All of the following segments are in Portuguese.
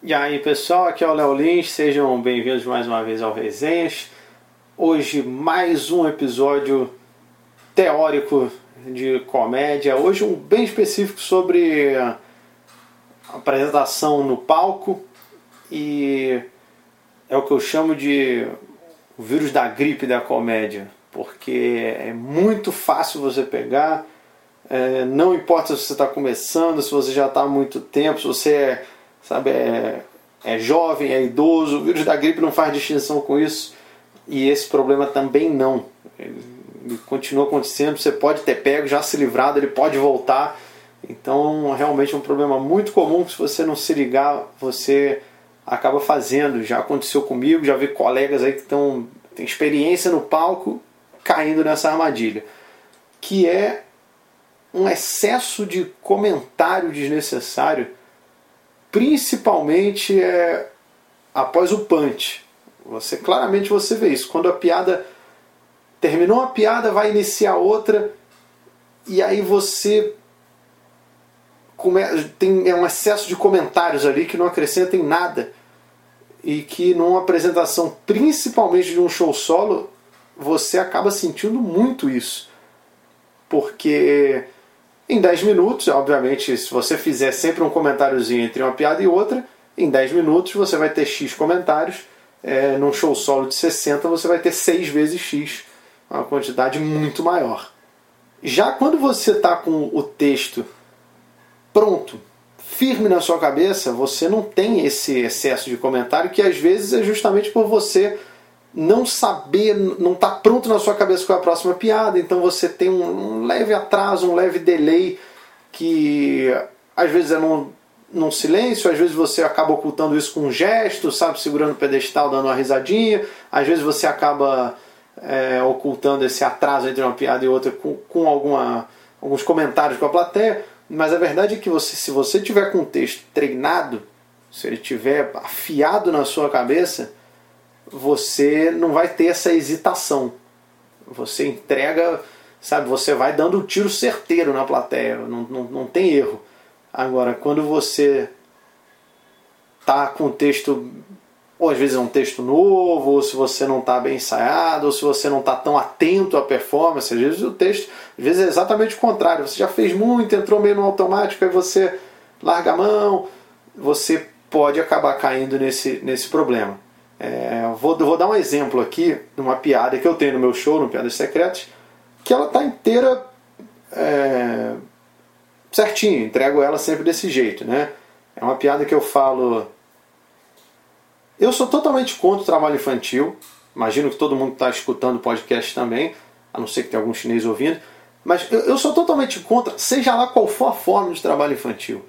E aí pessoal, aqui é o Léo Lins, sejam bem-vindos mais uma vez ao Resenhas. Hoje mais um episódio teórico de comédia, hoje um bem específico sobre apresentação no palco. E é o que eu chamo de o vírus da gripe da comédia, porque é muito fácil você pegar, é, não importa se você está começando, se você já está há muito tempo, se você é, sabe, é, é jovem, é idoso, o vírus da gripe não faz distinção com isso e esse problema também não. Ele continua acontecendo, você pode ter pego, já se livrado, ele pode voltar. Então, realmente é um problema muito comum que se você não se ligar, você acaba fazendo. Já aconteceu comigo, já vi colegas aí que estão têm experiência no palco caindo nessa armadilha, que é um excesso de comentário desnecessário, principalmente é, após o punch. Você claramente você vê isso quando a piada terminou a piada, vai iniciar outra e aí você tem é um excesso de comentários ali que não acrescentem nada e que numa apresentação, principalmente de um show solo, você acaba sentindo muito isso. Porque em 10 minutos, obviamente, se você fizer sempre um comentáriozinho entre uma piada e outra, em 10 minutos você vai ter X comentários. É, num show solo de 60 você vai ter 6 vezes X, uma quantidade muito maior. Já quando você está com o texto pronto, firme na sua cabeça, você não tem esse excesso de comentário que às vezes é justamente por você não saber, não estar tá pronto na sua cabeça com a próxima piada, então você tem um, leve atraso, um leve delay que às vezes é num, num silêncio, às vezes você acaba ocultando isso com um gesto, sabe, segurando o pedestal, dando uma risadinha, às vezes você acaba é, ocultando esse atraso entre uma piada e outra com, com alguma, alguns comentários com a plateia. Mas a verdade é que você, se você tiver com o texto treinado, se ele tiver afiado na sua cabeça, você não vai ter essa hesitação. Você entrega, sabe, você vai dando um tiro certeiro na plateia, não, não, não tem erro. Agora, quando você tá com o texto ou às vezes é um texto novo, ou se você não está bem ensaiado, ou se você não está tão atento à performance, às vezes o texto, às vezes é exatamente o contrário, você já fez muito, entrou meio no automático, aí você larga a mão, você pode acabar caindo nesse, nesse problema. É, vou, vou dar um exemplo aqui de uma piada que eu tenho no meu show, no Piadas Secretas, que ela está inteira é, certinho, entrego ela sempre desse jeito, né? É uma piada que eu falo eu sou totalmente contra o trabalho infantil. Imagino que todo mundo está escutando o podcast também, a não ser que tenha algum chinês ouvindo. Mas eu, eu, sou totalmente contra, seja lá qual for a forma de trabalho infantil.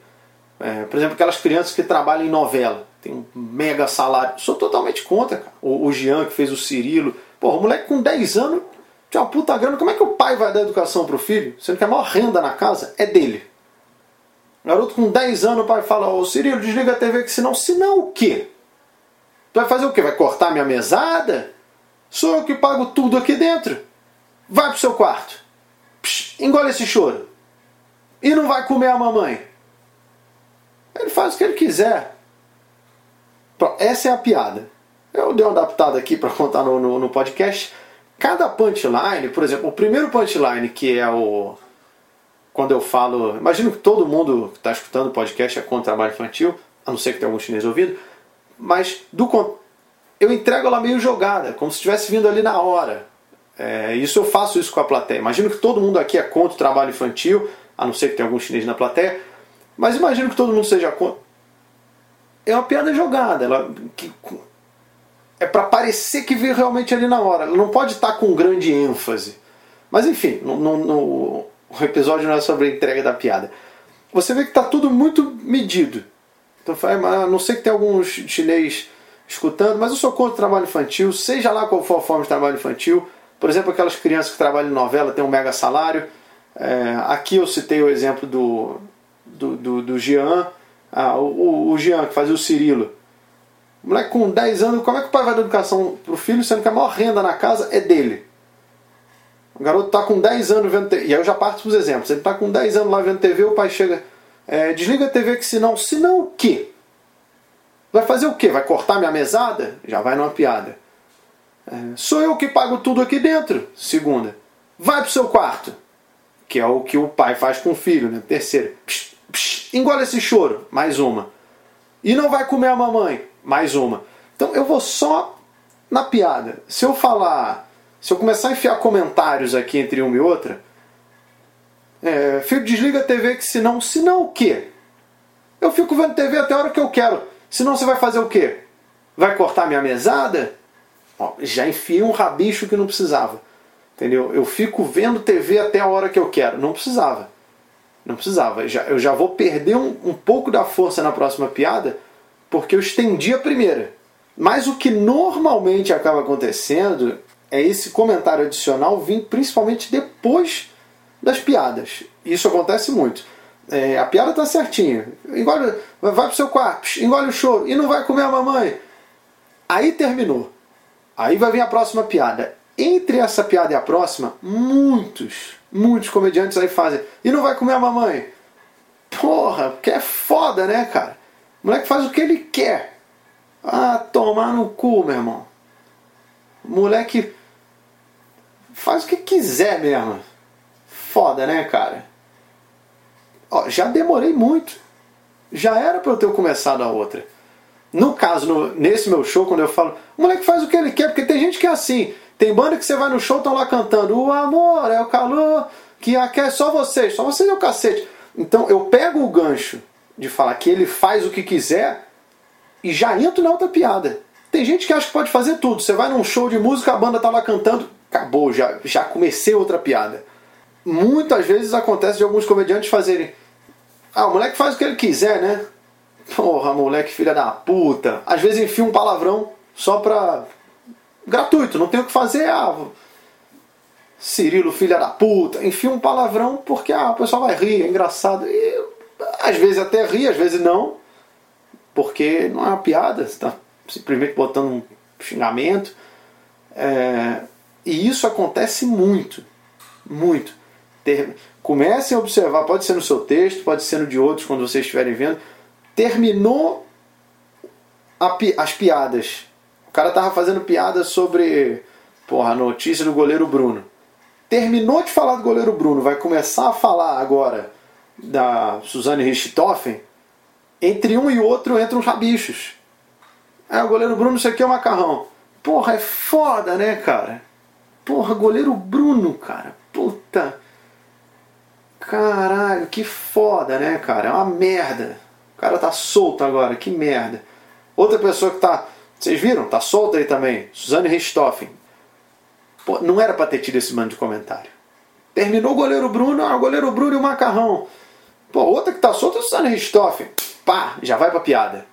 É, por exemplo, aquelas crianças que trabalham em novela, tem um mega salário. Sou totalmente contra, cara. O, o Jean que fez o Cirilo. Pô, o moleque com 10 anos tinha uma puta grana. Como é que o pai vai dar educação pro filho? Sendo que a maior renda na casa é dele. O garoto com 10 anos, o pai fala: Ô Cirilo, desliga a TV, que senão, senão o quê? Tu vai fazer o quê? Vai cortar minha mesada? Sou eu que pago tudo aqui dentro. Vai pro seu quarto. Psh, engole esse choro. E não vai comer a mamãe. Ele faz o que ele quiser. Essa é a piada. Eu dei uma adaptada aqui para contar no, no, no, podcast. Cada punchline, por exemplo, o primeiro punchline que é o. Quando eu falo. Imagino que todo mundo que está escutando o podcast é contra trabalho infantil, a não ser que tenha algum chinês ouvindo mas do eu entrego ela meio jogada, como se estivesse vindo ali na hora. É, isso eu faço isso com a plateia. Imagino que todo mundo aqui é contra o trabalho infantil, a não ser que tenha algum chinês na plateia, mas imagino que todo mundo seja contra. É uma piada jogada, ela que, é para parecer que veio realmente ali na hora. Ela não pode estar com grande ênfase. Mas enfim, no, no, no, o episódio não é sobre a entrega da piada. Você vê que está tudo muito medido. Então, a não sei que tem alguns chinês escutando, mas eu sou contra o trabalho infantil, seja lá qual for a forma de trabalho infantil. Por exemplo, aquelas crianças que trabalham em novela têm um mega salário. É, aqui eu citei o exemplo do, do, do, do Jean, ah, o, o Jean que fazia o Cirilo. O moleque com 10 anos, como é que o pai vai dar educação pro filho, sendo que a maior renda na casa é dele? O garoto está com 10 anos vendo TV. E aí eu já parto para os exemplos. Ele está com 10 anos lá vendo TV, o pai chega é, desliga a TV que senão. Senão o quê? Vai fazer o quê? Vai cortar minha mesada? Já vai numa piada. É, sou eu que pago tudo aqui dentro. Segunda. Vai pro seu quarto. Que é o que o pai faz com o filho, né? Terceira. Psh, engole esse choro. Mais uma. E não vai comer a mamãe. Mais uma. Então eu vou só na piada. Se eu falar. Se eu começar a enfiar comentários aqui entre uma e outra. É, filho, desliga a TV que senão. Senão o quê? Eu fico vendo TV até a hora que eu quero. Senão você vai fazer o quê? Vai cortar minha mesada? Ó, já enfiei um rabicho que não precisava. Entendeu? Eu fico vendo TV até a hora que eu quero. Não precisava. Não precisava. Já, eu já vou perder um, um pouco da força na próxima piada porque eu estendi a primeira. Mas o que normalmente acaba acontecendo é esse comentário adicional vir principalmente depois das piadas. Isso acontece muito. É, a piada tá certinha. Engole, vai pro seu quarto, engole o choro e não vai comer a mamãe. Aí terminou. Aí vai vir a próxima piada. Entre essa piada e a próxima, muitos, muitos comediantes aí fazem. E não vai comer a mamãe. Porra, que é foda, né, cara? O moleque faz o que ele quer. Ah, tomar no cu, meu irmão. O moleque faz o que quiser mesmo. Foda, né, cara? Ó, já demorei muito. Já era para eu ter começado a outra. No caso, no, nesse meu show, quando eu falo, o moleque faz o que ele quer, porque tem gente que é assim. Tem banda que você vai no show, estão lá cantando, o amor é o calor que aquece só vocês, só vocês é o cacete. Então eu pego o gancho de falar que ele faz o que quiser e já entro na outra piada. Tem gente que acha que pode fazer tudo. Você vai num show de música, a banda tá lá cantando, acabou, já, já comecei outra piada. Muitas vezes acontece de alguns comediantes fazerem. Ah, o moleque faz o que ele quiser, né? Porra, moleque, filha da puta. Às vezes enfia um palavrão só pra. Gratuito, não tem o que fazer. Ah, Cirilo, filha da puta. Enfia um palavrão porque ah, o pessoal vai rir, é engraçado. E às vezes até ri, às vezes não. Porque não é uma piada, você tá simplesmente botando um xingamento. É... E isso acontece muito. Muito. Ter... Comecem a observar, pode ser no seu texto, pode ser no de outros quando vocês estiverem vendo. Terminou pi... as piadas. O cara tava fazendo piada sobre porra, a notícia do goleiro Bruno. Terminou de falar do goleiro Bruno, vai começar a falar agora da Suzane Richthofen. Entre um e outro entram os rabichos. É, o goleiro Bruno, isso aqui é o macarrão. Porra, é foda, né, cara? Porra, goleiro Bruno, cara. Puta. Caralho, que foda, né, cara? É uma merda. O cara tá solto agora, que merda. Outra pessoa que tá. Vocês viram? Tá solta aí também. Suzane Richthofen. Pô, não era pra ter tido esse mano de comentário. Terminou o goleiro Bruno, ah, o goleiro Bruno e o macarrão. Pô, outra que tá solta é Suzane Richthofen. Pá, já vai pra piada.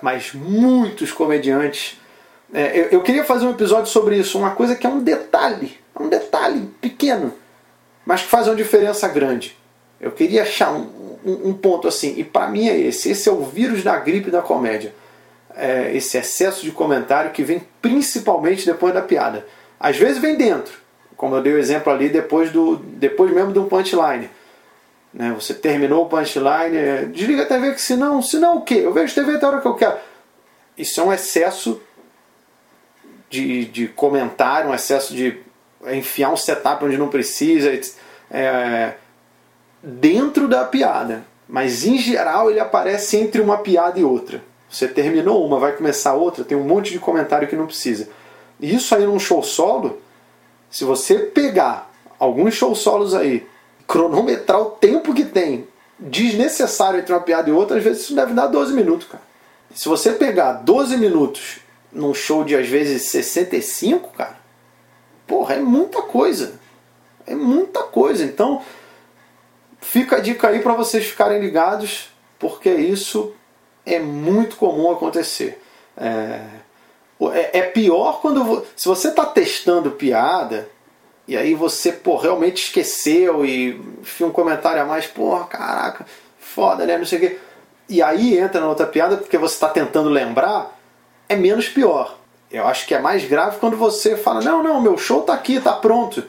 Mas muitos comediantes. É, eu, eu queria fazer um episódio sobre isso, uma coisa que é um detalhe. É um detalhe pequeno mas que faz uma diferença grande. Eu queria achar um, um, um ponto assim, e para mim é esse: esse é o vírus da gripe da comédia. É esse excesso de comentário que vem principalmente depois da piada. Às vezes vem dentro, como eu dei o exemplo ali depois, do, depois mesmo do punchline. Né? Você terminou o punchline, é, desliga a TV que senão, senão o quê? Eu vejo TV até a hora que eu quero. Isso é um excesso de, de comentário, um excesso de enfiar um setup onde não precisa, é, dentro da piada. Mas em geral ele aparece entre uma piada e outra. Você terminou uma, vai começar outra, tem um monte de comentário que não precisa. E isso aí num show solo, se você pegar alguns show solos aí, cronometrar o tempo que tem desnecessário entre uma piada e outra, às vezes isso deve dar 12 minutos, cara. Se você pegar 12 minutos num show de às vezes 65, cara, Porra, é muita coisa. É muita coisa. Então, fica a dica aí para vocês ficarem ligados, porque isso é muito comum acontecer. É, é, é pior quando. Se você está testando piada, e aí você pô, realmente esqueceu e enfia um comentário a mais, porra, caraca, foda, né? Não sei o quê. E aí entra na outra piada porque você está tentando lembrar, é menos pior. Eu acho que é mais grave quando você fala: não, não, meu show tá aqui, tá pronto.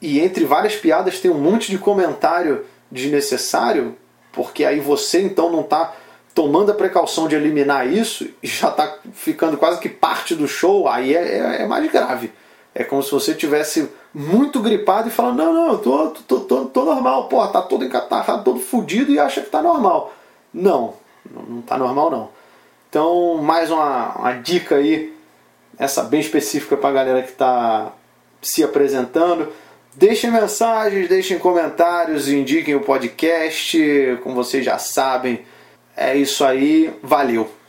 E entre várias piadas tem um monte de comentário desnecessário, porque aí você então não tá tomando a precaução de eliminar isso já está ficando quase que parte do show, aí é, é, é, mais grave. É como se você tivesse muito gripado e falando, não, não, eu tô, tô, tô, tô normal, pô, tá todo encatarrado, todo fudido e acha que tá normal. Não, não tá normal não. Então, mais uma, uma dica aí, essa bem específica para a galera que está se apresentando. Deixem mensagens, deixem comentários, indiquem o podcast, como vocês já sabem. É isso aí, valeu!